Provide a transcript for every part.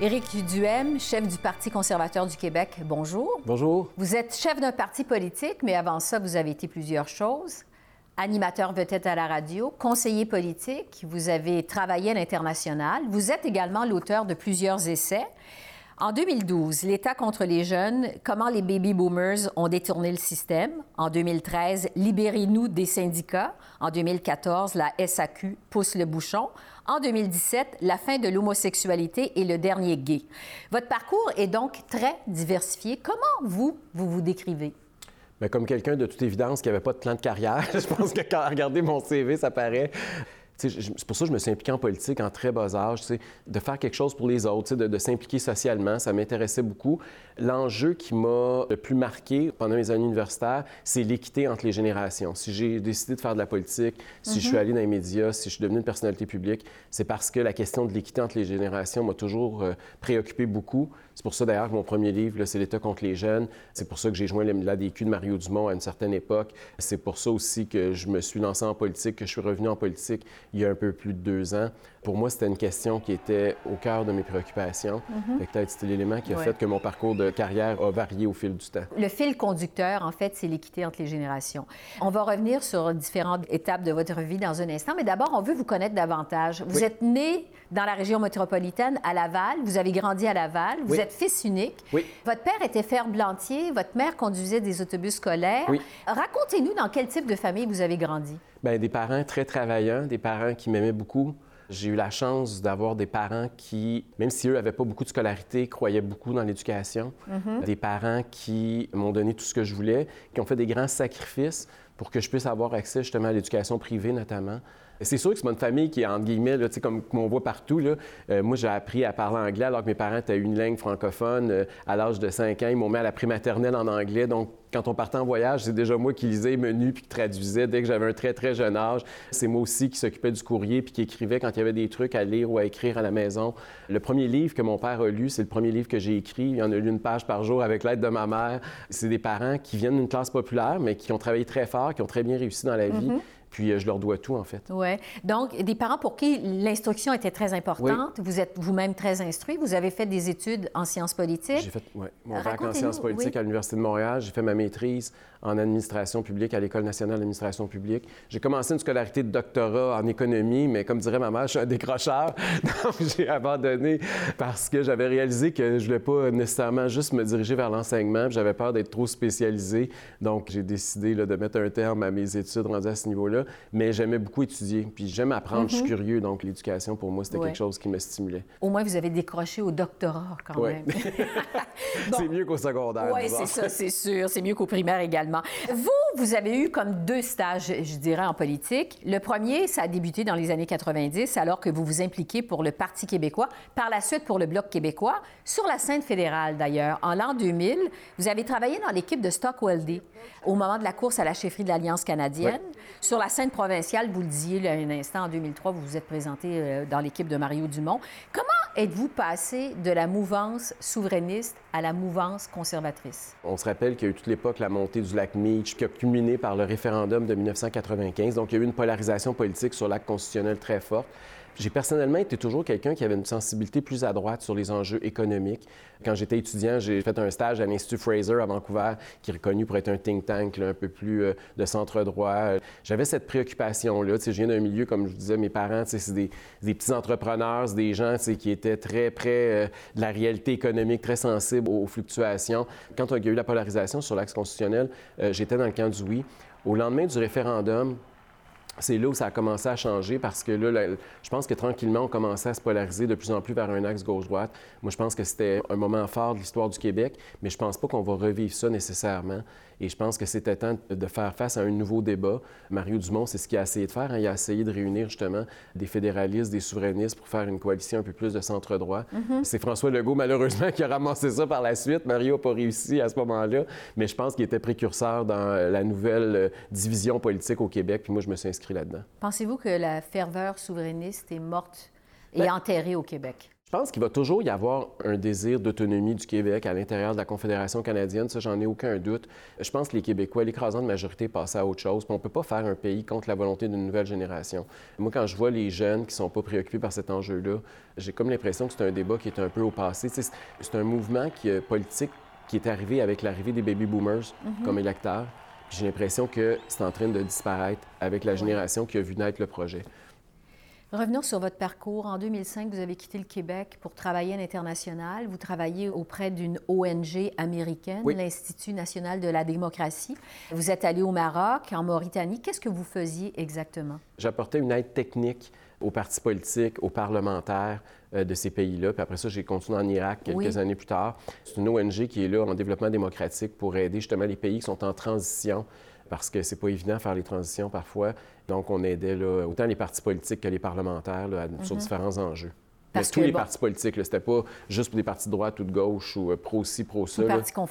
Éric Duhem, chef du Parti conservateur du Québec, bonjour. Bonjour. Vous êtes chef d'un parti politique, mais avant ça, vous avez été plusieurs choses. Animateur vedette à la radio, conseiller politique, vous avez travaillé à l'international, vous êtes également l'auteur de plusieurs essais. En 2012, l'État contre les jeunes, comment les baby boomers ont détourné le système? En 2013, libérez-nous des syndicats. En 2014, la SAQ pousse le bouchon. En 2017, la fin de l'homosexualité et le dernier gay. Votre parcours est donc très diversifié. Comment vous, vous vous décrivez? Bien, comme quelqu'un de toute évidence qui n'avait pas de plan de carrière, je pense que quand regardez mon CV, ça paraît. C'est pour ça que je me suis impliqué en politique en très bas âge, de faire quelque chose pour les autres, de, de s'impliquer socialement. Ça m'intéressait beaucoup. L'enjeu qui m'a le plus marqué pendant mes années universitaires, c'est l'équité entre les générations. Si j'ai décidé de faire de la politique, si je suis mhm. allé dans les médias, si je suis devenu une personnalité publique, c'est parce que la question de l'équité entre les générations m'a toujours euh, préoccupé beaucoup. C'est pour ça d'ailleurs que mon premier livre, c'est L'État contre les jeunes. C'est pour ça que j'ai joint l'ADQ de Mario Dumont à une certaine époque. C'est pour ça aussi que je me suis lancé en politique, que je suis revenu en politique il y a un peu plus de deux ans. Pour moi, c'était une question qui était au cœur de mes préoccupations. Mm Peut-être c'était l'élément qui a fait que mon parcours de carrière a varié au fil du temps. Le fil conducteur, en fait, c'est l'équité entre les générations. On va revenir sur différentes étapes de votre vie dans un instant, mais d'abord, on veut vous connaître davantage. Vous êtes né dans la région métropolitaine, à Laval. Vous avez grandi à Laval. Vous êtes fils unique. Oui. Votre père était ferblantier. Votre mère conduisait des autobus scolaires. Oui. Racontez-nous dans quel type de famille vous avez grandi. Bien, des parents très travaillants, des parents qui m'aimaient beaucoup. J'ai eu la chance d'avoir des parents qui, même si eux n'avaient pas beaucoup de scolarité, croyaient beaucoup dans l'éducation. Mm-hmm. Des parents qui m'ont donné tout ce que je voulais, qui ont fait des grands sacrifices pour que je puisse avoir accès justement à l'éducation privée notamment. C'est sûr que c'est une famille qui est, entre guillemets, là, comme, on voit partout. Euh, moi, j'ai appris à parler anglais alors que mes parents étaient une langue francophone. Euh, à l'âge de 5 ans, ils m'ont mis à la en anglais. Donc, quand on partait en voyage, c'est déjà moi qui lisais les menus puis qui traduisais dès que j'avais un très, très jeune âge. C'est moi aussi qui s'occupais du courrier puis qui écrivait quand il y avait des trucs à lire ou à écrire à la maison. Le premier livre que mon père a lu, c'est le premier livre que j'ai écrit. Il y en a lu une page par jour avec l'aide de ma mère. C'est des parents qui viennent d'une classe populaire, mais qui ont travaillé très fort, qui ont très bien réussi dans la vie. Mm-hmm. Puis euh, je leur dois tout, en fait. Oui. Donc, des parents pour qui l'instruction était très importante. Vous êtes vous-même très instruit. Vous avez fait des études en sciences politiques. J'ai fait ouais, mon bac en sciences politiques à l'Université de Montréal. J'ai fait ma maîtrise en administration publique à l'École nationale d'administration publique. J'ai commencé une scolarité de doctorat en économie, mais comme dirait ma mère, je suis un décrocheur. Donc, j'ai abandonné parce que j'avais réalisé que je voulais pas nécessairement juste me diriger vers l'enseignement. J'avais peur d'être trop spécialisé. Donc, j'ai décidé là, de mettre un terme à mes études rendues à ce niveau-là. Mais j'aimais beaucoup étudier. Puis j'aime apprendre. Je suis mhm. curieux. Donc, l'éducation, pour moi, c'était quelque chose qui me stimulait. Au moins, vous avez décroché au doctorat quand même. C'est mieux qu'au secondaire. Oui, c'est ça, c'est sûr. C'est mieux qu'au primaire également. Vous, vous avez eu comme deux stages, je dirais, en politique. Le premier, ça a débuté dans les années 90, alors que vous vous impliquez pour le Parti québécois, par la suite pour le Bloc québécois, sur la scène fédérale d'ailleurs. En l'an 2000, vous avez travaillé dans l'équipe de Stockwell Day, au moment de la course à la chefferie de l'Alliance canadienne. Sur la scène provinciale, vous le disiez là, un instant, en 2003, vous vous êtes présenté euh, dans l'équipe de Mario Dumont. Comment êtes-vous passé de la mouvance souverainiste à la mouvance conservatrice? On se rappelle qu'il y a eu toute l'époque la montée du lac Meach, qui a culminé par le référendum de 1995. Donc, il y a eu une polarisation politique sur l'acte constitutionnel très forte. J'ai personnellement été toujours quelqu'un qui avait une sensibilité plus à droite sur les enjeux économiques. Quand j'étais étudiant, j'ai fait un stage à l'Institut Fraser à Vancouver, qui est reconnu pour être un think tank un peu plus euh, de centre-droit. J'avais cette préoccupation-là. Je viens d'un milieu, comme je vous disais, mes parents, c'est des, petits entrepreneurs, des gens qui étaient très près euh, de la réalité économique, très sensibles aux, fluctuations. Quand il y a eu la polarisation sur l'axe constitutionnel, euh, j'étais dans le camp du oui. Au lendemain du référendum, c'est là où ça a commencé à changer parce que là, je pense que tranquillement, on commençait à se polariser de plus en plus vers un axe gauche-droite. Moi, je pense que c'était un moment fort de l'histoire du Québec, mais je pense pas qu'on va revivre ça nécessairement. Et je pense que c'était temps de faire face à un nouveau débat. Mario Dumont, c'est ce qu'il a essayé de faire. Hein. Il a essayé de réunir justement des fédéralistes, des souverainistes pour faire une coalition un peu plus de centre-droit. Mm-hmm. C'est François Legault, malheureusement, qui a ramassé ça par la suite. Mario n'a pas réussi à ce moment-là, mais je pense qu'il était précurseur dans la nouvelle euh, division politique au Québec. Puis moi, je me suis inscrit là-dedans. Pensez-vous que la ferveur souverainiste est morte et ben, enterrée au Québec? Je pense qu'il va toujours y avoir un désir d'autonomie du Québec à l'intérieur de la Confédération canadienne, ça, j'en ai aucun doute. Je pense que les Québécois, l'écrasante majorité, passent à autre chose. on ne peut pas faire un pays contre la volonté d'une nouvelle génération. Moi, quand je vois les jeunes qui ne sont pas préoccupés par cet enjeu-là, j'ai comme l'impression que c'est un débat qui est un peu au passé. C'est un mouvement qui, euh, politique qui est arrivé avec l'arrivée des baby boomers mm-hmm. comme électeurs. J'ai l'impression que c'est en train de disparaître avec la génération qui a vu naître le projet. Revenons sur votre parcours. En 2005, vous avez quitté le Québec pour travailler à l'international. Vous travaillez auprès d'une ONG américaine, l'Institut national de la démocratie. Vous êtes allé au Maroc, en Mauritanie. Qu'est-ce que vous faisiez exactement? J'apportais une aide technique aux partis politiques, aux parlementaires de ces pays-là. Puis après ça, j'ai continué en Irak quelques années plus tard. C'est une ONG qui est là en développement démocratique pour aider justement les pays qui sont en transition parce que c'est pas évident de faire les transitions parfois. Donc, on aidait là, autant les partis politiques que les parlementaires sur mhm. différents enjeux. Parce tous les partis politiques, c'était pas juste pour des partis de droite ou de gauche ou euh, pro-ci, pro-ça.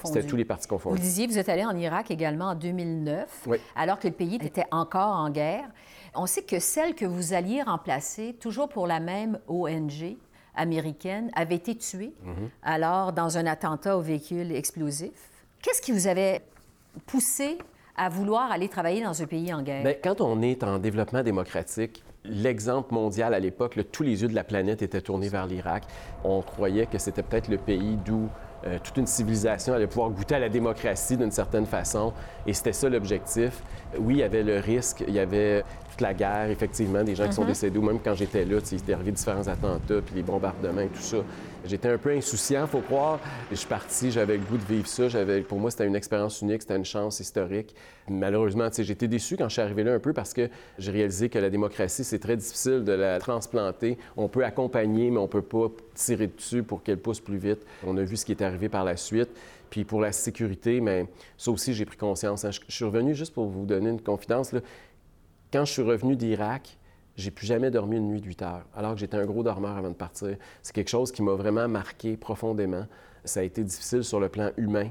C'était tous les partis confondus. Vous disiez, vous êtes allé en Irak également en 2009, alors que le pays était encore en guerre. On sait que celle que vous alliez remplacer, toujours pour la même ONG américaine, avait été tuée, mhm. alors dans un attentat au véhicule explosif. Qu'est-ce qui vous avait poussé à vouloir aller travailler dans un pays en guerre? Bien, quand on est en développement démocratique, l'exemple mondial à l'époque, tous les yeux de la planète étaient tournés vers l'Irak. On croyait que c'était peut-être le pays d'où euh, toute une civilisation allait pouvoir goûter à la démocratie d'une certaine façon. Et c'était ça l'objectif. Oui, il y avait le risque, il y avait la guerre, effectivement, des gens qui sont mhm. décédés, ou même quand j'étais là, il était arrivé différents attentats, puis les bombardements et tout ça. J'étais un peu insouciant, faut croire. je suis parti, j'avais le goût de vivre ça. Pour moi, c'était une expérience unique, c'était une chance historique. Malheureusement, j'étais déçu quand je suis arrivé là un peu parce que j'ai réalisé que la démocratie, c'est très difficile de la transplanter. On peut accompagner, mais on peut pas tirer dessus pour qu'elle pousse plus vite. On a vu ce qui est arrivé par la suite. Puis pour la sécurité, mais ça aussi, j'ai pris conscience. Hein. Je suis revenu juste pour vous donner une confidence. Là. Quand je suis revenu d'Irak, j'ai plus jamais dormi une nuit de 8 heures, alors que j'étais un gros dormeur avant de partir. C'est quelque chose qui m'a vraiment marqué profondément. Ça a été difficile sur le plan humain.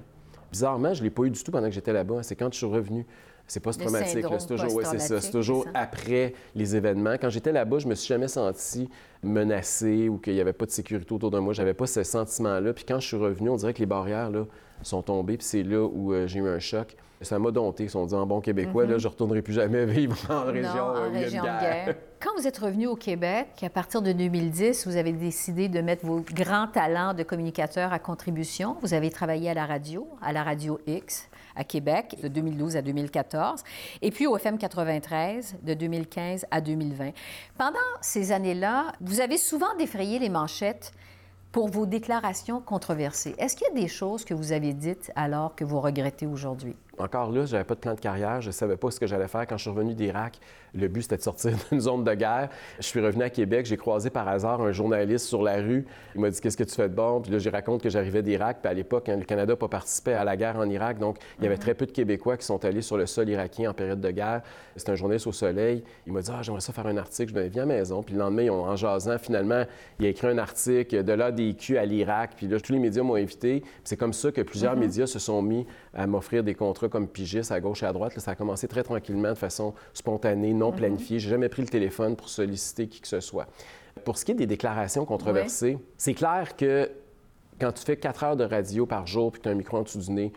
Bizarrement, je ne l'ai pas eu du tout pendant que j'étais là-bas. C'est quand je suis revenu. C'est pas traumatique. C'est toujours, ça. Toujours après les événements. Quand j'étais là-bas, je me suis jamais senti menacé ou qu'il n'y avait pas de sécurité autour de moi. J'avais pas ce sentiment-là. Puis quand je suis revenu, on dirait que les barrières là, sont tombées. Puis c'est là où euh, j'ai eu un choc. Ça m'a dompté. Ils sont dit en bon québécois, là, mhm. je ne retournerai plus jamais vivre en région, non, en région de guerre. Quand vous êtes revenu au Québec, à partir de 2010, vous avez décidé de mettre vos grands talents de communicateur à contribution. Vous avez travaillé à la radio, à la radio X à Québec de 2012 à 2014, et puis au FM 93 de 2015 à 2020. Pendant ces années-là, vous avez souvent défrayé les manchettes pour vos déclarations controversées. Est-ce qu'il y a des choses que vous avez dites alors que vous regrettez aujourd'hui? Encore là, je n'avais pas de plan de carrière. Je ne savais pas ce que j'allais faire. Quand je suis revenu d'Irak, le but, c'était de sortir d'une zone de guerre. Je suis revenu à Québec. J'ai croisé par hasard un journaliste sur la rue. Il m'a dit Qu'est-ce que tu fais de bon? Puis là, j'ai raconte que j'arrivais d'Irak. Puis à l'époque, hein, le Canada n'a pas participé à la guerre en Irak. Donc, il y avait mhm. très peu de Québécois qui sont allés sur le sol irakien en période de guerre. C'était un journaliste au soleil. Il m'a dit Ah, j'aimerais ça faire un article. Je dit Viens à la maison. Puis le lendemain, en jasant, finalement, il a écrit un article de l'ADQ à l'Irak. Puis là, tous les médias m'ont invité. c'est comme ça que plusieurs mhm. médias se sont mis à m'offrir des contrats comme pigiste à gauche et à droite. ça a commencé très tranquillement, de façon spontanée, non mhm. planifiée. J'ai jamais pris le téléphone pour solliciter qui que ce soit. Pour ce qui est des déclarations controversées, c'est clair que quand tu fais quatre heures de radio par jour puis que tu as un micro en dessous du nez,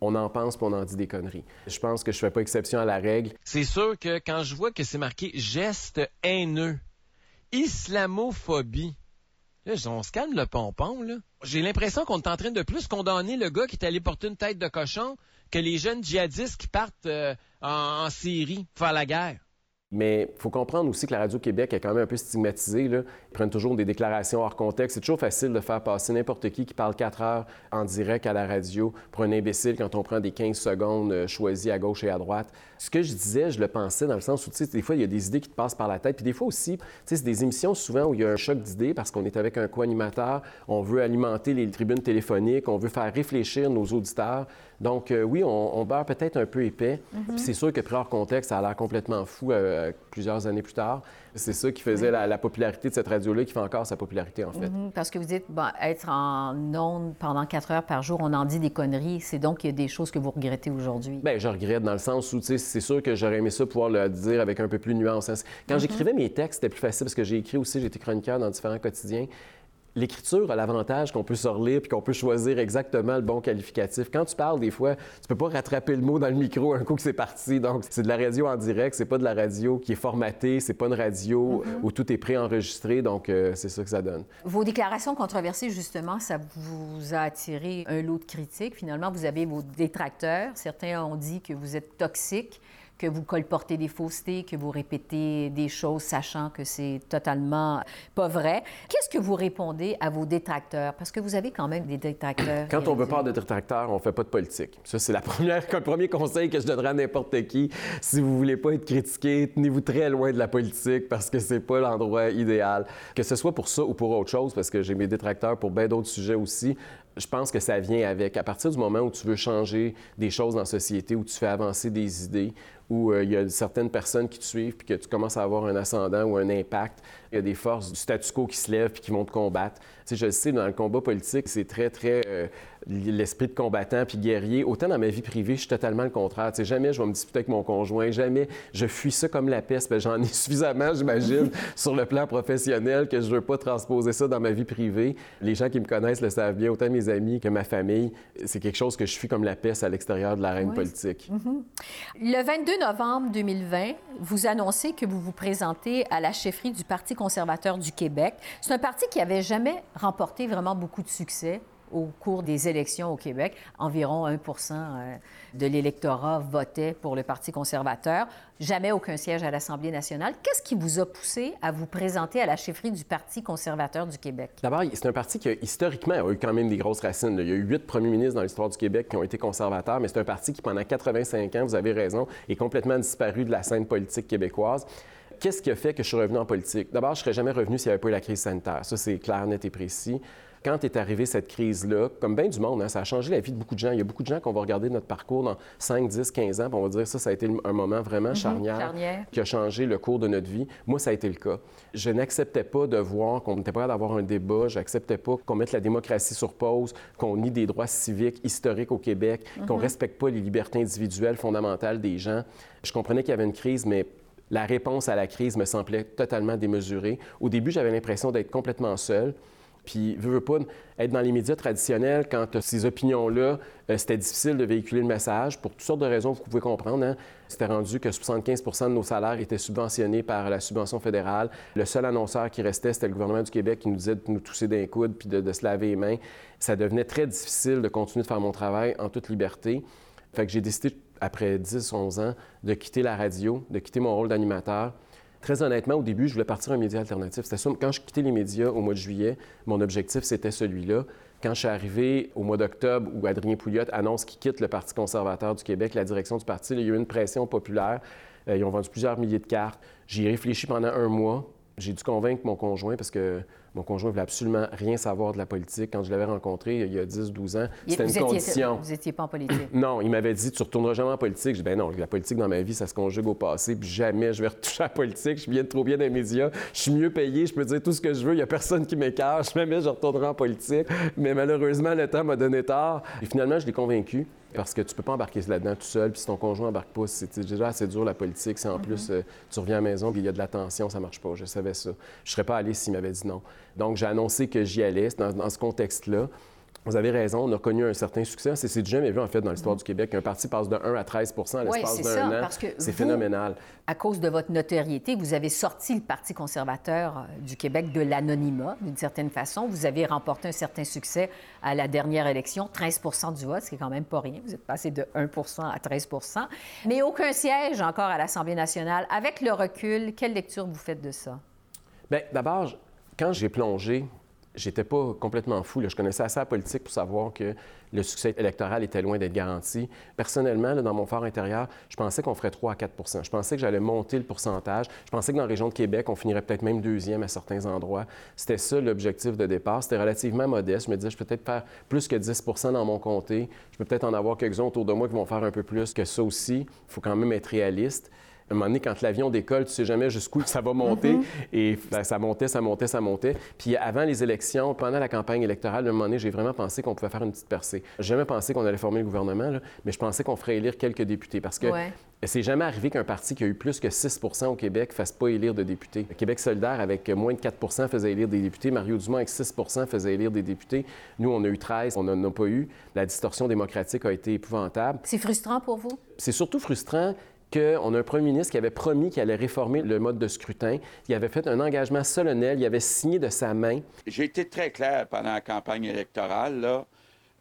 on en pense puis on en dit des conneries. Je pense que je fais pas exception à la règle. C'est sûr que quand je vois que c'est marqué geste haineux, islamophobie, là, on se calme le pompon, là. J'ai l'impression qu'on est en de plus condamner le gars qui est allé porter une tête de cochon que les jeunes djihadistes qui partent euh, en, en Syrie faire la guerre. Mais il faut comprendre aussi que la Radio-Québec est quand même un peu stigmatisée. Ils prennent toujours des déclarations hors contexte. C'est toujours facile de faire passer n'importe qui qui parle quatre heures en direct à la radio pour un imbécile quand on prend des 15 secondes euh, choisies à gauche et à droite. Ce que je disais, je le pensais dans le sens où, tu sais, des fois, il y a des idées qui te passent par la tête. Puis des fois aussi, tu sais, c'est des émissions souvent où il y a un choc d'idées parce qu'on est avec un co-animateur, on veut alimenter les tribunes téléphoniques, on veut faire réfléchir nos auditeurs. Donc, euh, oui, on, on beurre peut-être un peu épais. C'est sûr que pris hors contexte, ça a l'air complètement fou euh, plusieurs années plus tard. C'est ça qui faisait la, popularité de cette radio-là, qui fait encore sa popularité, en fait. Mhm. parce que vous dites, bon, être en ondes pendant quatre heures par jour, on en dit des conneries. C'est donc qu'il y a des choses que vous regrettez aujourd'hui. Bien, je regrette dans le sens où, tu sais, c'est sûr que j'aurais aimé ça pouvoir le dire avec un peu plus de nuance. Quand mhm. j'écrivais mes textes, c'était plus facile parce que j'ai écrit aussi, j'ai été chroniqueur dans différents quotidiens l'écriture a l'avantage qu'on peut se relire puis qu'on peut choisir exactement le bon qualificatif. Quand tu parles, des fois, tu peux pas rattraper le mot dans le micro un coup que c'est parti. Donc, c'est de la radio en direct, c'est pas de la radio qui est formatée, c'est pas une radio mm-hmm. où tout est préenregistré. Donc, euh, c'est ça que ça donne. Vos déclarations controversées, justement, ça vous a attiré un lot de critiques. Finalement, vous avez vos détracteurs. Certains ont dit que vous êtes toxique que vous colportez des faussetés, que vous répétez des choses sachant que c'est totalement pas vrai. Qu'est-ce que vous répondez à vos détracteurs? Parce que vous avez quand même des détracteurs. Quand on veut pas de détracteurs, on fait pas de politique. Ça, c'est la première, le premier conseil que je donnerai à n'importe qui. Si vous voulez pas être critiqué, tenez-vous très loin de la politique parce que c'est pas l'endroit idéal. Que ce soit pour ça ou pour autre chose, parce que j'ai mes détracteurs pour bien d'autres sujets aussi, je pense que ça vient avec. À partir du moment où tu veux changer des choses dans la société, où tu fais avancer des idées, où euh, il y a certaines personnes qui te suivent, puis que tu commences à avoir un ascendant ou un impact, il y a des forces du statu quo qui se lèvent puis qui vont te combattre. Tu sais, je le sais, dans le combat politique, c'est très, très euh, l'esprit de combattant puis guerrier. Autant dans ma vie privée, je suis totalement le contraire. Tu sais, jamais je vais me disputer avec mon conjoint, jamais je fuis ça comme la peste. Ben, j'en ai suffisamment, j'imagine, sur le plan professionnel que je veux pas transposer ça dans ma vie privée. Les gens qui me connaissent le savent bien, autant mes amis que ma famille. C'est quelque chose que je fuis comme la peste à l'extérieur de l'arène politique. Mm-hmm. Le 22 novembre 2020, vous annoncez que vous vous présentez à la chefferie du Parti conservateur du Québec. C'est un parti qui avait jamais remporté vraiment beaucoup de succès au cours des élections au Québec. Environ 1 euh, de l'électorat votait pour le Parti conservateur. Jamais aucun siège à l'Assemblée nationale. Qu'est-ce qui vous a poussé à vous présenter à la chefferie du Parti conservateur du Québec? D'abord, c'est un parti qui, historiquement, a eu quand même des grosses racines. Il y a eu huit premiers ministres dans l'histoire du Québec qui ont été conservateurs, mais c'est un parti qui, pendant 85 ans, vous avez raison, est complètement disparu de la scène politique québécoise. Qu'est-ce qui a fait que je suis revenu en politique? D'abord, je ne serais jamais revenu s'il n'y avait pas eu la crise sanitaire. Ça, c'est clair, net et précis. Quand est arrivée cette crise-là, comme bien du monde, hein, ça a changé la vie de beaucoup de gens. Il y a beaucoup de gens qu'on va regarder notre parcours dans 5, 10, 15 ans, puis on va dire ça, ça a été un moment vraiment mhm, charnière, qui a changé le cours de notre vie. Moi, ça a été le cas. Je n'acceptais pas de voir qu'on n'était pas d'avoir un débat, je n'acceptais pas qu'on mette la démocratie sur pause, qu'on nie des droits civiques historiques au Québec, qu'on ne mhm. respecte pas les libertés individuelles fondamentales des gens. Je comprenais qu'il y avait une crise, mais la réponse à la crise me semblait totalement démesurée. Au début, j'avais l'impression d'être complètement seul. Puis, veux, veux pas, être dans les médias traditionnels, quand ces opinions-là, euh, c'était difficile de véhiculer le message pour toutes sortes de raisons que vous pouvez comprendre. Hein. C'était rendu que 75% de nos salaires étaient subventionnés par la subvention fédérale. Le seul annonceur qui restait, c'était le gouvernement du Québec qui nous disait de nous tousser d'un coude puis de, de se laver les mains. Ça devenait très difficile de continuer de faire mon travail en toute liberté. Fait que j'ai décidé après 10-11 ans, de quitter la radio, de quitter mon rôle d'animateur. Très honnêtement, au début, je voulais partir un média alternatif. C'était ça. Quand je quittais les médias au mois de juillet, mon objectif, c'était celui-là. Quand je suis arrivé au mois d'octobre, où Adrien Pouliot annonce qu'il quitte le Parti conservateur du Québec, la direction du parti, il y a eu une pression populaire. Euh, ils ont vendu plusieurs milliers de cartes. J'y ai réfléchi pendant un mois. J'ai dû convaincre mon conjoint parce que mon conjoint ne voulait absolument rien savoir de la politique. Quand je l'avais rencontré il y a 10-12 ans, c'était une condition. vous n'étiez pas en politique? non, il m'avait dit Tu ne retourneras jamais en politique. Je dis Ben non, la politique dans ma vie, ça se conjugue au passé, puis jamais je vais retoucher à la politique. Je suis bien trop bien dans les médias. Je suis mieux payé, je peux dire tout ce que je veux. Il n'y a personne qui m'écarte. Jamais je retournerai en politique. Mais malheureusement, le temps m'a donné tort. Et finalement, je l'ai convaincu parce que tu ne peux pas embarquer là-dedans tout seul. Puis si ton conjoint embarque pas, c'est déjà assez dur la politique. Si en plus euh, tu reviens à la maison puis il y a de la tension, ça marche pas. Je savais ça. Je serais pas allé s'il m'avait dit non. Donc j'ai annoncé que j'y allais dans ce contexte-là. Vous avez raison, on a connu un certain succès. C'est du jamais vu, en fait, dans l'histoire du Québec. Un parti passe de 1 à 13% à l'espace d'un an. C'est phénoménal. À cause de votre notoriété, vous avez sorti le Parti conservateur euh, du Québec de l'anonymat, d'une certaine façon. Vous avez remporté un certain succès à la dernière élection, 13% du vote, ce qui est quand même pas rien. Vous êtes passé de 1% à 13 Mais aucun siège encore à l'Assemblée nationale. Avec le recul, quelle lecture vous faites de ça? Bien, d'abord, quand j'ai plongé j'étais pas complètement fou. Je connaissais assez la politique pour savoir que le succès électoral était loin d'être garanti. Personnellement, dans mon fort intérieur, je pensais qu'on ferait 3 à 4 Je pensais que j'allais monter le pourcentage. Je pensais que dans la région de Québec, on finirait peut-être même deuxième à certains endroits. C'était ça l'objectif de départ. C'était relativement modeste. Je me disais, je peux peut-être faire plus que 10 dans mon comté. Je peux peut-être en avoir quelques-uns autour de moi qui vont faire un peu plus que ça aussi. Il faut quand même être réaliste. Un moment donné, quand l'avion décolle, tu sais jamais jusqu'où ça va monter. Mm-hmm. Et ben, ça montait, ça montait, ça montait. Puis avant les élections, pendant la campagne électorale, à un moment donné, j'ai vraiment pensé qu'on pouvait faire une petite percée. J'ai jamais pensé qu'on allait former le gouvernement, mais je pensais qu'on ferait élire quelques députés. Parce que c'est jamais arrivé qu'un parti qui a eu plus que 6 au Québec fasse pas élire de députés. Le Québec solidaire, avec moins de 4 faisait élire des députés. Mario Dumont, avec 6 faisait élire des députés. Nous, on a eu 13, on n'en a pas eu. La distorsion démocratique a été épouvantable. C'est frustrant pour vous? C'est surtout frustrant qu'on a un premier ministre qui avait promis qu'il allait réformer le mode de scrutin. Il avait fait un engagement solennel, il avait signé de sa main. J'ai été très clair pendant la campagne électorale. Là.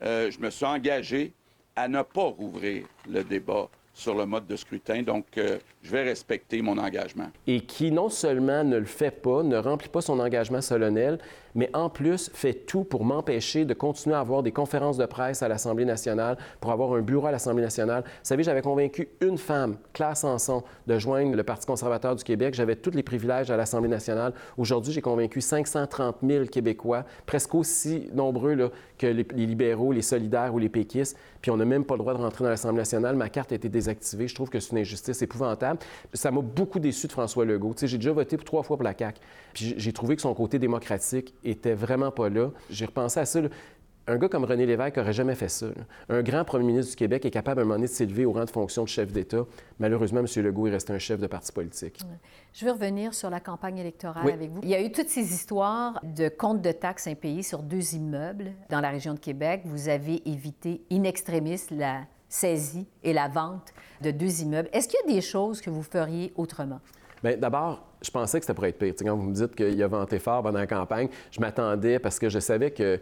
Euh, je me suis engagé à ne pas rouvrir le débat sur le mode de scrutin. Donc, euh, je vais respecter mon engagement. Et qui non seulement ne le fait pas, ne remplit pas son engagement solennel, mais en plus fait tout pour m'empêcher de continuer à avoir des conférences de presse à l'Assemblée nationale, pour avoir un bureau à l'Assemblée nationale. Vous savez, j'avais convaincu une femme, Claire Sanson, de joindre le Parti conservateur du Québec. J'avais tous les privilèges à l'Assemblée nationale. Aujourd'hui, j'ai convaincu 530 000 Québécois, presque aussi nombreux que les, libéraux, les solidaires ou les péquistes. Puis on n'a même pas le droit de rentrer dans l'Assemblée nationale. Ma carte a été désactivée. Je trouve que c'est une injustice épouvantable. Ça m'a beaucoup déçu de François Legault. J'ai déjà voté trois fois pour la CAQ. Puis j'ai trouvé que son côté démocratique était vraiment pas là. J'ai repensé à ça. Un gars comme René Lévesque n'aurait jamais fait ça. Un grand premier ministre du Québec est capable à un moment donné de s'élever au rang de fonction de chef d'État. Malheureusement, M. Legault est resté un chef de parti politique. Je vais revenir sur la campagne électorale avec vous. Il y a eu toutes ces histoires de comptes de taxes impayés sur deux immeubles dans la région de Québec. Vous avez évité in extremis la saisie et la vente de deux immeubles. Est-ce qu'il y a des choses que vous feriez autrement? Bien, d'abord, je pensais que ça pourrait être pire. quand vous me dites qu'il a vanté fort pendant la campagne, je m'attendais parce que je savais que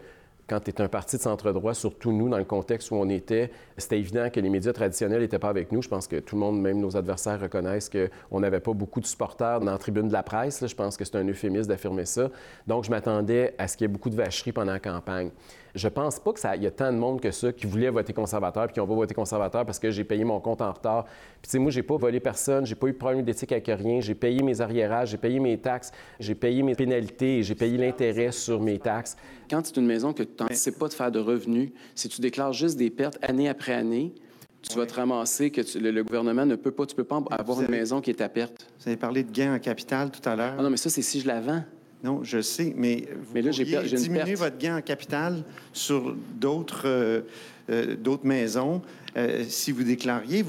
quand tu es un parti de centre-droit, surtout nous, dans le contexte où on était, c'était évident que les médias traditionnels n'étaient pas avec nous. Je pense que tout le monde, même nos adversaires, reconnaissent qu'on n'avait pas beaucoup de supporters dans la tribune de la presse. Je pense que c'est un euphémisme d'affirmer ça. Donc, je m'attendais à ce qu'il y ait beaucoup de vacheries pendant la campagne. Je pense pas qu'il y a tant de monde que ça qui voulait voter conservateur puis qui n'ont pas voté conservateur parce que j'ai payé mon compte en retard. Puis, tu sais, moi, j'ai pas volé personne, j'ai pas eu de problème d'éthique avec rien, j'ai payé mes arriérages, j'ai payé mes taxes, j'ai payé mes pénalités j'ai payé l'intérêt sur mes taxes. Quand c'est une maison que sais pas de faire de revenus, si tu déclares juste des pertes année après année, tu vas te ramasser que le, gouvernement ne peut pas, tu peux pas avoir une maison qui est à perte. Vous avez parlé de gains en capital tout à l'heure. Ah non, mais ça, c'est si je la vends. Non, je sais, mais vous mais là, j'ai diminuer votre gain en capital sur d'autres euh, euh, d'autres maisons euh, si vous déclariez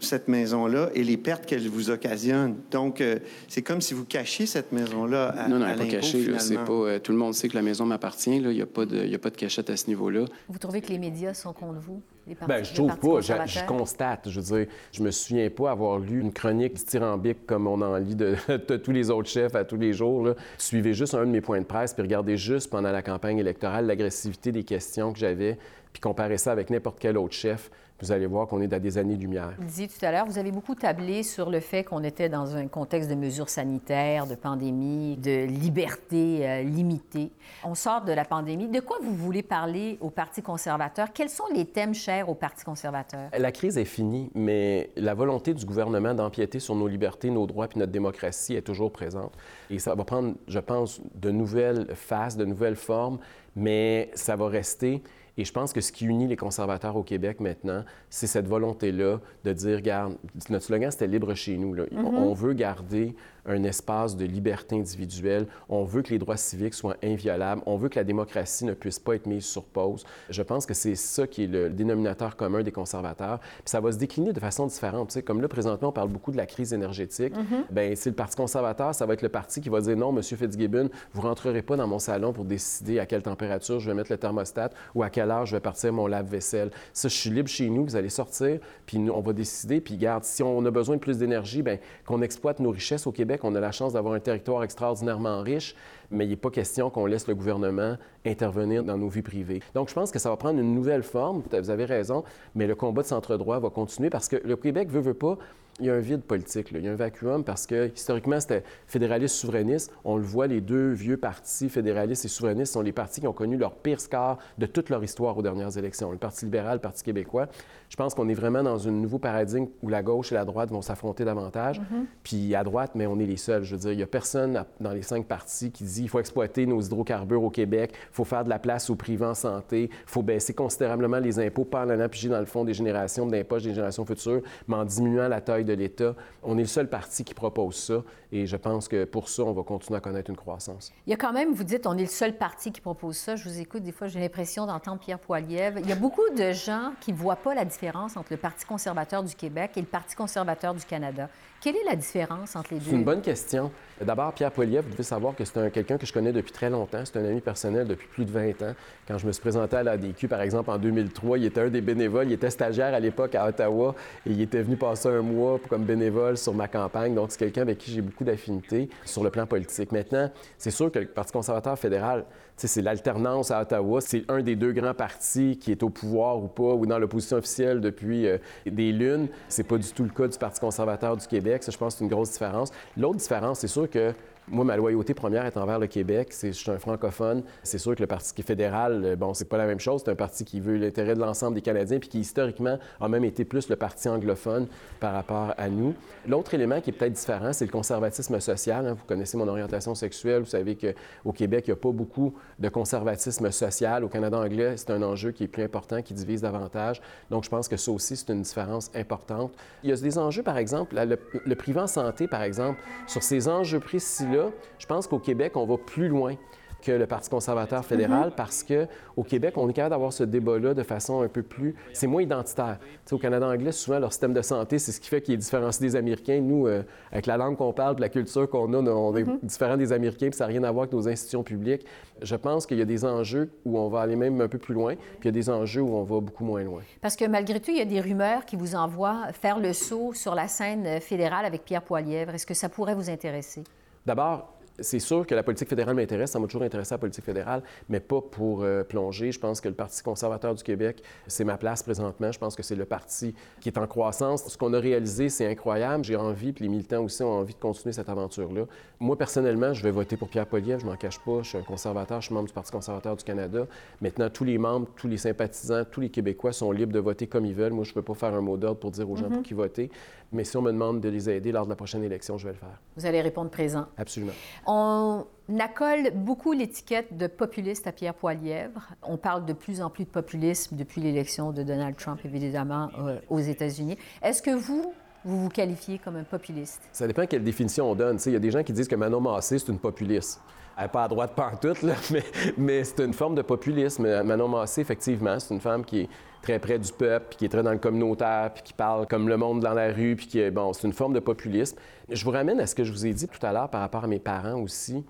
cette maison-là et les pertes qu'elle vous occasionne. Donc, c'est comme si vous cachiez cette maison-là à Non, non, elle n'est pas cachée. Pas, tout le monde sait que la maison m'appartient. Il n'y a, pas de, a pas de cachette à ce niveau-là. Vous trouvez que les médias sont contre vous? Bien, je trouve pas. Je, constate. Je veux dire, je me souviens pas avoir lu une chronique styrambique comme on en lit de, tous les autres chefs à tous les jours. Suivez juste un de mes points de presse, puis regardez juste pendant la campagne électorale l'agressivité des questions que j'avais, puis comparez ça avec n'importe quel autre chef vous allez voir qu'on est à des années-lumière. Vous disiez tout à l'heure, vous avez beaucoup tablé sur le fait qu'on était dans un contexte de mesures sanitaires, de pandémie, de liberté euh, limitée. On sort de la pandémie. De quoi vous voulez parler au Parti conservateur? Quels sont les thèmes chers au Parti conservateur? La crise est finie, mais la volonté du gouvernement d'empiéter sur nos libertés, nos droits et notre démocratie est toujours présente. Et ça va prendre, je pense, de nouvelles faces, de nouvelles formes, mais ça va rester et je pense que ce qui unit les conservateurs au Québec maintenant, c'est cette volonté-là de dire, regarde, notre slogan, c'était libre chez nous. Là. Mm-hmm. On veut garder un espace de liberté individuelle. On veut que les droits civiques soient inviolables. On veut que la démocratie ne puisse pas être mise sur pause. Je pense que c'est ça qui est le dénominateur commun des conservateurs. Puis ça va se décliner de façon différente. Tu sais, comme là, présentement, on parle beaucoup de la crise énergétique. Mm-hmm. Bien, c'est le Parti conservateur, ça va être le parti qui va dire non, M. Fitzgibbon, vous rentrerez pas dans mon salon pour décider à quelle température je vais mettre le thermostat ou à quelle heure je vais partir mon lave-vaisselle. Ça, je suis libre chez nous, vous allez sortir, puis on va décider. Puis, garde, si on a besoin de plus d'énergie, bien, qu'on exploite nos richesses au Québec on a la chance d'avoir un territoire extraordinairement riche, mais il n'est pas question qu'on laisse le gouvernement intervenir dans nos vies privées. Donc, je pense que ça va prendre une nouvelle forme. Vous avez raison, mais le combat de centre-droit va continuer parce que le Québec veut, veut pas il y a un vide politique, il y a un vacuum parce que historiquement, c'était fédéraliste-souverainiste. On le voit, les deux vieux partis fédéralistes et souverainistes sont les partis qui ont connu leur pire score de toute leur histoire aux dernières élections. Le Parti libéral, le Parti québécois. Je pense qu'on est vraiment dans un nouveau paradigme où la gauche et la droite vont s'affronter davantage. Mm-hmm. Puis à droite, mais on est les seuls. Je veux dire, il n'y a personne dans les cinq partis qui dit qu'il faut exploiter nos hydrocarbures au Québec, il faut faire de la place au privé en santé, il faut baisser considérablement les impôts, pas en allant piger dans le fond des générations, d'impôts des générations futures, mais en diminuant la taille de l'État. On est le seul parti qui propose ça et je pense que pour ça, on va continuer à connaître une croissance. Il y a quand même, vous dites, on est le seul parti qui propose ça. Je vous écoute, des fois, j'ai l'impression d'entendre Pierre Poilievre. Il y a beaucoup de gens qui ne voient pas la différence entre le Parti conservateur du Québec et le Parti conservateur du Canada. Quelle est la différence entre les deux? C'est une bonne question. D'abord, Pierre Poilievre, vous devez savoir que c'est quelqu'un que je connais depuis très longtemps. C'est un ami personnel depuis plus de 20 ans. Quand je me suis présenté à l'ADQ, par exemple, en 2003, il était un des bénévoles. Il était stagiaire à l'époque à Ottawa et il était venu passer un mois comme bénévole sur ma campagne. Donc, c'est quelqu'un avec qui j'ai beaucoup d'affinités sur le plan politique. Maintenant, c'est sûr que le Parti conservateur fédéral, c'est l'alternance à Ottawa. C'est un des deux grands partis qui est au pouvoir ou pas, ou dans l'opposition officielle depuis euh, des lunes. C'est pas du tout le cas du Parti conservateur du Québec. Ça, je pense, c'est une grosse différence. L'autre différence, c'est sûr que moi, ma loyauté première est envers le Québec. je suis un francophone. C'est sûr que le Parti fédéral, euh, bon, c'est pas la même chose. C'est un parti qui veut l'intérêt de l'ensemble des Canadiens, puis qui, historiquement, a même été plus le parti anglophone par rapport à nous. L'autre élément qui est peut-être différent, c'est le conservatisme social. Hein. Vous connaissez mon orientation sexuelle. Vous savez qu'au Québec, il n'y a pas beaucoup de conservatisme social. Au Canada anglais, c'est un enjeu qui est plus important, qui divise davantage. Donc, je pense que ça aussi, c'est une différence importante. Il y a des enjeux, par exemple, le, le privé en santé, par exemple, sur ces enjeux précis-là, je pense qu'au Québec, on va plus loin que le Parti conservateur fédéral mhm. parce que au Québec, on est capable d'avoir ce débat-là de façon un peu plus... C'est moins identitaire. au Canada anglais, souvent, leur système de santé, c'est ce qui fait qu'il est différencié des Américains. Nous, euh, avec la langue qu'on parle, la culture qu'on a, on est mhm. différent des Américains, puis ça n'a rien à voir avec nos institutions publiques. Je pense qu'il y a des enjeux où on va aller même un peu plus loin, puis il y a des enjeux où on va beaucoup moins loin. Parce que malgré tout, il y a des rumeurs qui vous envoient faire le saut sur la scène fédérale avec Pierre Poilièvre. Est-ce que ça pourrait vous intéresser? D'abord, c'est sûr que la politique fédérale m'intéresse, ça m'a toujours intéressé la politique fédérale, mais pas pour euh, plonger. Je pense que le Parti conservateur du Québec, c'est ma place présentement. Je pense que c'est le parti qui est en croissance. Ce qu'on a réalisé, c'est incroyable. J'ai envie, puis les militants aussi ont envie de continuer cette aventure-là. Moi, personnellement, je vais voter pour Pierre Poliev, je m'en cache pas. Je suis un conservateur, je suis membre du Parti conservateur du Canada. Maintenant, tous les membres, tous les sympathisants, tous les Québécois sont libres de voter comme ils veulent. Moi, je ne peux pas faire un mot d'ordre pour dire aux gens pour mhm. qui voter. Mais si on me demande de les aider lors de la prochaine élection, je vais le faire. Vous allez répondre présent. Absolument. On accole beaucoup l'étiquette de populiste à Pierre Poilièvre. On parle de plus en plus de populisme depuis l'élection de Donald Trump, évidemment, euh, aux États-Unis. Est-ce que vous, vous vous qualifiez comme un populiste? Ça dépend quelle définition on donne. Il y a des gens qui disent que Manon Massé, c'est une populiste. Elle n'est pas à droite pantoute, là, mais, mais c'est une forme de populisme. Manon Massé, effectivement, c'est une femme qui est très près du peuple, puis qui est très dans le communautaire, puis qui parle comme le monde dans la rue, puis qui est, bon, c'est une forme de populisme. Je vous ramène à ce que je vous ai dit tout à l'heure par rapport à mes parents aussi.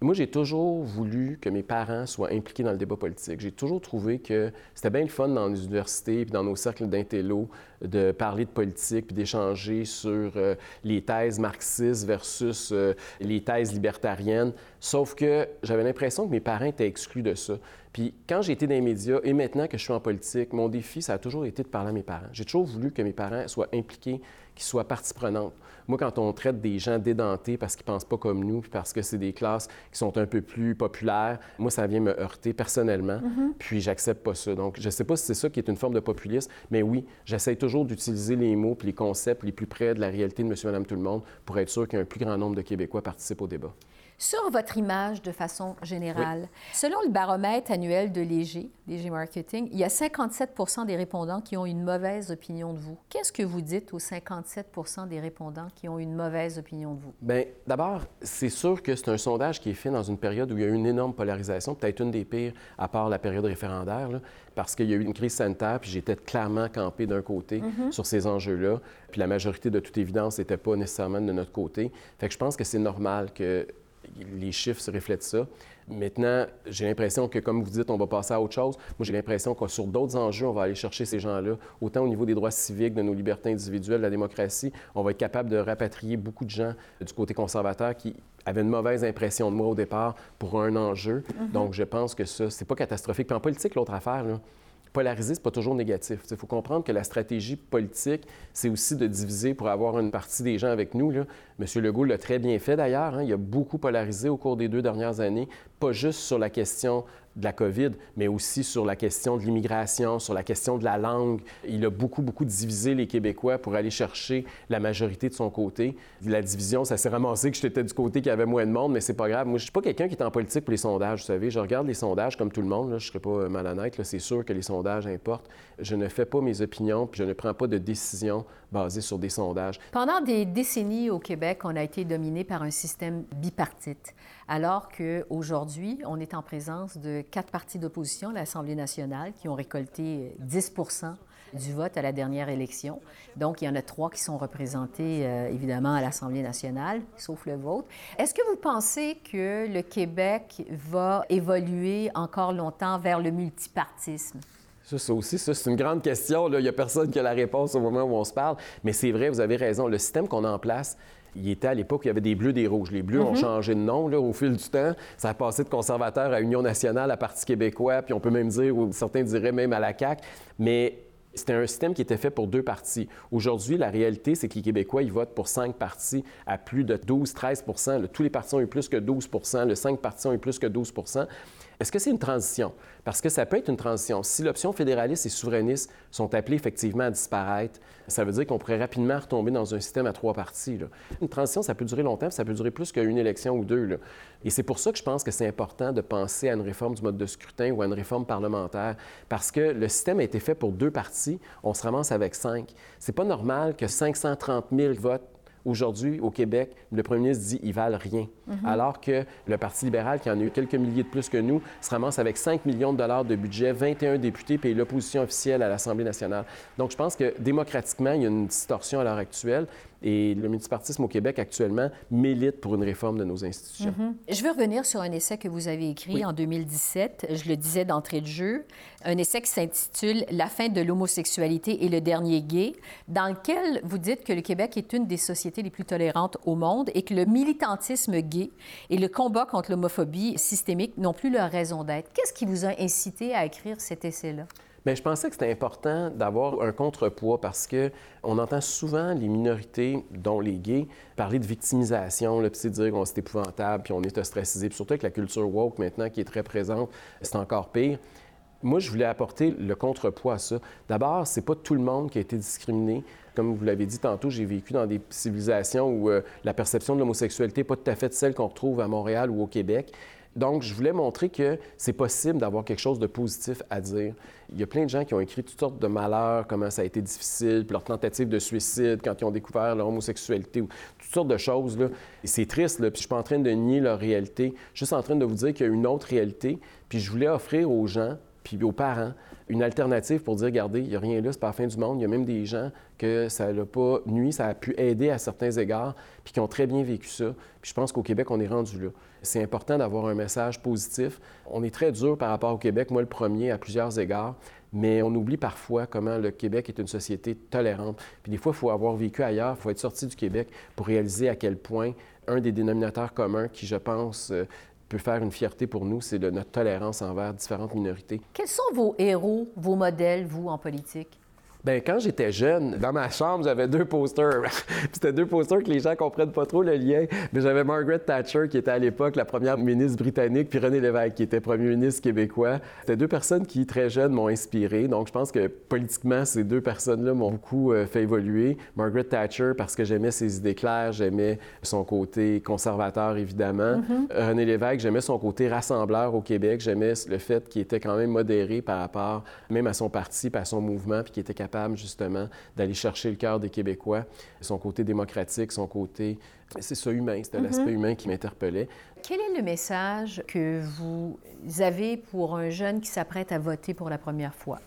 Moi, j'ai toujours voulu que mes parents soient impliqués dans le débat politique. J'ai toujours trouvé que c'était bien le fun dans les universités puis dans nos cercles d'intello de parler de politique puis d'échanger sur euh, les thèses marxistes versus euh, les thèses libertariennes. Sauf que j'avais l'impression que mes parents étaient exclus de ça. Puis quand j'ai été dans les médias et maintenant que je suis en politique, mon défi, ça a toujours été de parler à mes parents. J'ai toujours voulu que mes parents soient impliqués, qu'ils soient partie prenante. Moi, quand on traite des gens dédentés parce qu'ils pensent pas comme nous, puis parce que c'est des classes qui sont un peu plus populaires, moi, ça vient me heurter personnellement. Mm-hmm. Puis j'accepte pas ça. Donc, je sais pas si c'est ça qui est une forme de populisme, mais oui, j'essaie toujours d'utiliser les mots puis les concepts les plus près de la réalité de Monsieur, Madame, tout le monde pour être sûr qu'un plus grand nombre de Québécois participent au débat. Sur votre image de façon générale, selon le baromètre annuel de Léger, Léger Marketing, il y a 57% des répondants qui ont une mauvaise opinion de vous. Qu'est-ce que vous dites aux 57% des répondants qui ont une mauvaise opinion de vous? Bien, d'abord, c'est sûr que c'est un sondage qui est fait dans une période où il y a eu une énorme polarisation, peut-être une des pires à part la période référendaire, parce qu'il y a eu une crise sanitaire, puis j'étais clairement campé d'un côté mm-hmm. sur ces enjeux-là, puis la majorité, de toute évidence, n'était pas nécessairement de notre côté. Fait que je pense que c'est normal que les chiffres se reflètent ça. Maintenant, j'ai l'impression que, comme vous dites, on va passer à autre chose. Moi, j'ai l'impression que sur d'autres enjeux, on va aller chercher ces gens-là, autant au niveau des droits civiques, de nos libertés individuelles, de la démocratie. On va être capable de rapatrier beaucoup de gens du côté conservateur qui avaient une mauvaise impression de moi au départ pour un enjeu. Mm-hmm. Donc, je pense que ça, c'est pas catastrophique. Puis en politique, l'autre affaire, là, polariser, ce n'est pas toujours négatif. Il faut comprendre que la stratégie politique, c'est aussi de diviser pour avoir une partie des gens avec nous. Là. M. Legault l'a très bien fait d'ailleurs. Hein. Il a beaucoup polarisé au cours des deux dernières années, pas juste sur la question de la COVID, mais aussi sur la question de l'immigration, sur la question de la langue. Il a beaucoup, beaucoup divisé les Québécois pour aller chercher la majorité de son côté. La division, ça s'est ramassé que j'étais du côté qui avait moins de monde, mais c'est pas grave. Moi, je suis pas quelqu'un qui est en politique pour les sondages, vous savez. Je regarde les sondages comme tout le monde, là. je serais pas malhonnête. C'est sûr que les sondages importent. Je ne fais pas mes opinions, puis je ne prends pas de décisions basées sur des sondages. Pendant des décennies au Québec, on a été dominé par un système bipartite alors qu'aujourd'hui, on est en présence de quatre partis d'opposition à l'Assemblée nationale qui ont récolté 10 du vote à la dernière élection. Donc, il y en a trois qui sont représentés, euh, évidemment, à l'Assemblée nationale, sauf le vôtre. Est-ce que vous pensez que le Québec va évoluer encore longtemps vers le multipartisme? Ça, aussi, ça, c'est une grande question. Il n'y a personne qui a la réponse au moment où on se parle. Mais c'est vrai, vous avez raison. Le système qu'on a en place, il était à l'époque, il y avait des bleus, des rouges. Les bleus ont mhm. changé de nom là, au fil du temps. Ça a passé de conservateur à Union nationale, à Parti québécois, puis on peut même dire, ou certains diraient même à la CAQ. Mais c'était un système qui était fait pour deux partis. Aujourd'hui, la réalité, c'est que les Québécois, ils votent pour cinq partis à plus de 12-13% Tous les partis ont eu plus que 12% Le cinq partis ont eu plus que 12 est-ce que c'est une transition? Parce que ça peut être une transition. Si l'option fédéraliste et souverainiste sont appelées effectivement à disparaître, ça veut dire qu'on pourrait rapidement retomber dans un système à trois parties. Une transition, ça peut durer longtemps, ça peut durer plus qu'une élection ou deux. Et c'est pour ça que je pense que c'est important de penser à une réforme du mode de scrutin ou à une réforme parlementaire, parce que le système a été fait pour deux parties, on se ramasse avec cinq. C'est pas normal que 530 000 votes Aujourd'hui, au Québec, le premier ministre dit ils valent rien. Mhm. Alors que le Parti libéral, qui en a eu quelques milliers de plus que nous, se ramasse avec 5 millions de dollars de budget, 21 députés, puis l'opposition officielle à l'Assemblée nationale. Donc, je pense que démocratiquement, il y a une distorsion à l'heure actuelle. Et le multipartisme au Québec actuellement milite pour une réforme de nos institutions. Mhm. Je veux revenir sur un essai que vous avez écrit en 2017. Je le disais d'entrée de jeu. Un essai qui s'intitule La fin de l'homosexualité et le dernier gay, dans lequel vous dites que le Québec est une des sociétés les plus tolérantes au monde et que le militantisme gay et le combat contre l'homophobie systémique n'ont plus leur raison d'être. Qu'est-ce qui vous a incité à écrire cet essai-là? Bien, je pensais que c'était important d'avoir un contrepoids parce que on entend souvent les minorités, dont les gays, parler de victimisation, puis c'est dire qu'on c'est épouvantable, puis on est ostracisé. Puis surtout avec la culture woke maintenant qui est très présente, c'est encore pire. Moi, je voulais apporter le contrepoids à ça. D'abord, c'est pas tout le monde qui a été discriminé. Comme vous l'avez dit tantôt, j'ai vécu dans des civilisations où euh, la perception de l'homosexualité n'est pas tout à fait celle qu'on retrouve à Montréal ou au Québec. Donc, je voulais montrer que c'est possible d'avoir quelque chose de positif à dire. Il y a plein de gens qui ont écrit toutes sortes de malheurs, comment ça a été difficile, puis leur tentative de suicide quand ils ont découvert leur homosexualité, ou toutes sortes de choses. C'est triste, là, puis je suis pas en train de nier leur réalité, je suis juste en train de vous dire qu'il y a une autre réalité, puis je voulais offrir aux gens, puis aux parents, une alternative pour dire, regardez, il n'y a rien là, c'est pas la fin du monde. Il y a même des gens que ça n'a pas nuit, ça a pu aider à certains égards, puis qui ont très bien vécu ça. Puis je pense qu'au Québec, on est rendu là. C'est important d'avoir un message positif. On est très dur par rapport au Québec, moi le premier, à plusieurs égards, mais on oublie parfois comment le Québec est une société tolérante. Puis des fois, il faut avoir vécu ailleurs, il faut être sorti du Québec pour réaliser à quel point un des dénominateurs communs qui, je pense, euh, peut faire une fierté pour nous, c'est notre tolérance envers différentes minorités. Quels sont vos héros, vos modèles, vous, en politique? Bien, quand j'étais jeune, dans ma chambre, j'avais deux posters. C'était deux posters que les gens comprennent pas trop le lien. Mais j'avais Margaret Thatcher, qui était à l'époque la première ministre britannique, puis René Lévesque, qui était premier ministre québécois. C'était deux personnes qui, très jeunes, m'ont inspiré. Donc, je pense que politiquement, ces deux personnes-là m'ont beaucoup euh, fait évoluer. Margaret Thatcher, parce que j'aimais ses idées claires, j'aimais son côté conservateur, évidemment. Mm-hmm. René Lévesque, j'aimais son côté rassembleur au Québec. J'aimais le fait qu'il était quand même modéré par rapport même à son parti, à son mouvement, puis qu'il était capable capable justement d'aller chercher le cœur des Québécois, son côté démocratique, son côté... C'est ça humain, c'était l'aspect mm-hmm. humain qui m'interpellait. Quel est le message que vous avez pour un jeune qui s'apprête à voter pour la première fois?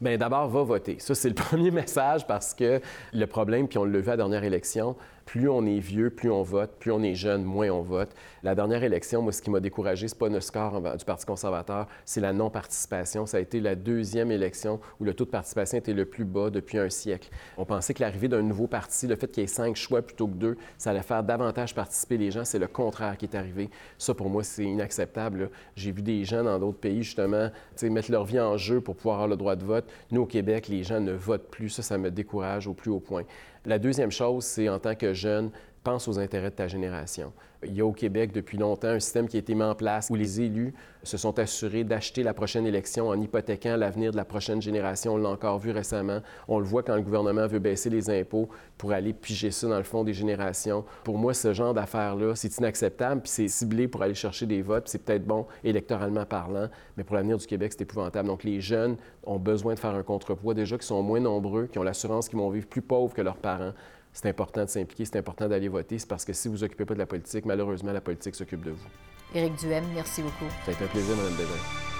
Bien, d'abord, va voter. Ça, c'est le premier message parce que le problème, puis on l'a vu à la dernière élection, plus on est vieux, plus on vote, plus on est jeune, moins on vote. La dernière élection, moi, ce qui m'a découragé, c'est pas le score du Parti conservateur, c'est la non-participation. Ça a été la deuxième élection où le taux de participation était le plus bas depuis un siècle. On pensait que l'arrivée d'un nouveau parti, le fait qu'il y ait cinq choix plutôt que deux, ça allait faire davantage participer les gens. C'est le contraire qui est arrivé. Ça, pour moi, c'est inacceptable. J'ai vu des gens dans d'autres pays, justement, mettre leur vie en jeu pour pouvoir avoir le droit de vote. Nous, au Québec, les gens ne votent plus. Ça, ça me décourage au plus haut point. La deuxième chose, c'est en tant que jeune, pense aux intérêts de ta génération. Il y a au Québec depuis longtemps un système qui a été mis en place où les élus se sont assurés d'acheter la prochaine élection en hypothéquant l'avenir de la prochaine génération. On l'a encore vu récemment. On le voit quand le gouvernement veut baisser les impôts pour aller piger ça dans le fond des générations. Pour moi, ce genre d'affaires-là, c'est inacceptable, puis c'est ciblé pour aller chercher des votes, c'est peut-être bon électoralement parlant, mais pour l'avenir du Québec, c'est épouvantable. Donc les jeunes ont besoin de faire un contrepoids, déjà qui sont moins nombreux, qui ont l'assurance qu'ils vont vivre plus pauvres que leurs parents c'est important de s'impliquer, c'est important d'aller voter. C'est parce que si vous ne vous occupez pas de la politique, malheureusement, la politique s'occupe de vous. Éric Duhem, merci beaucoup. Ça a été un plaisir, Mme Bédin.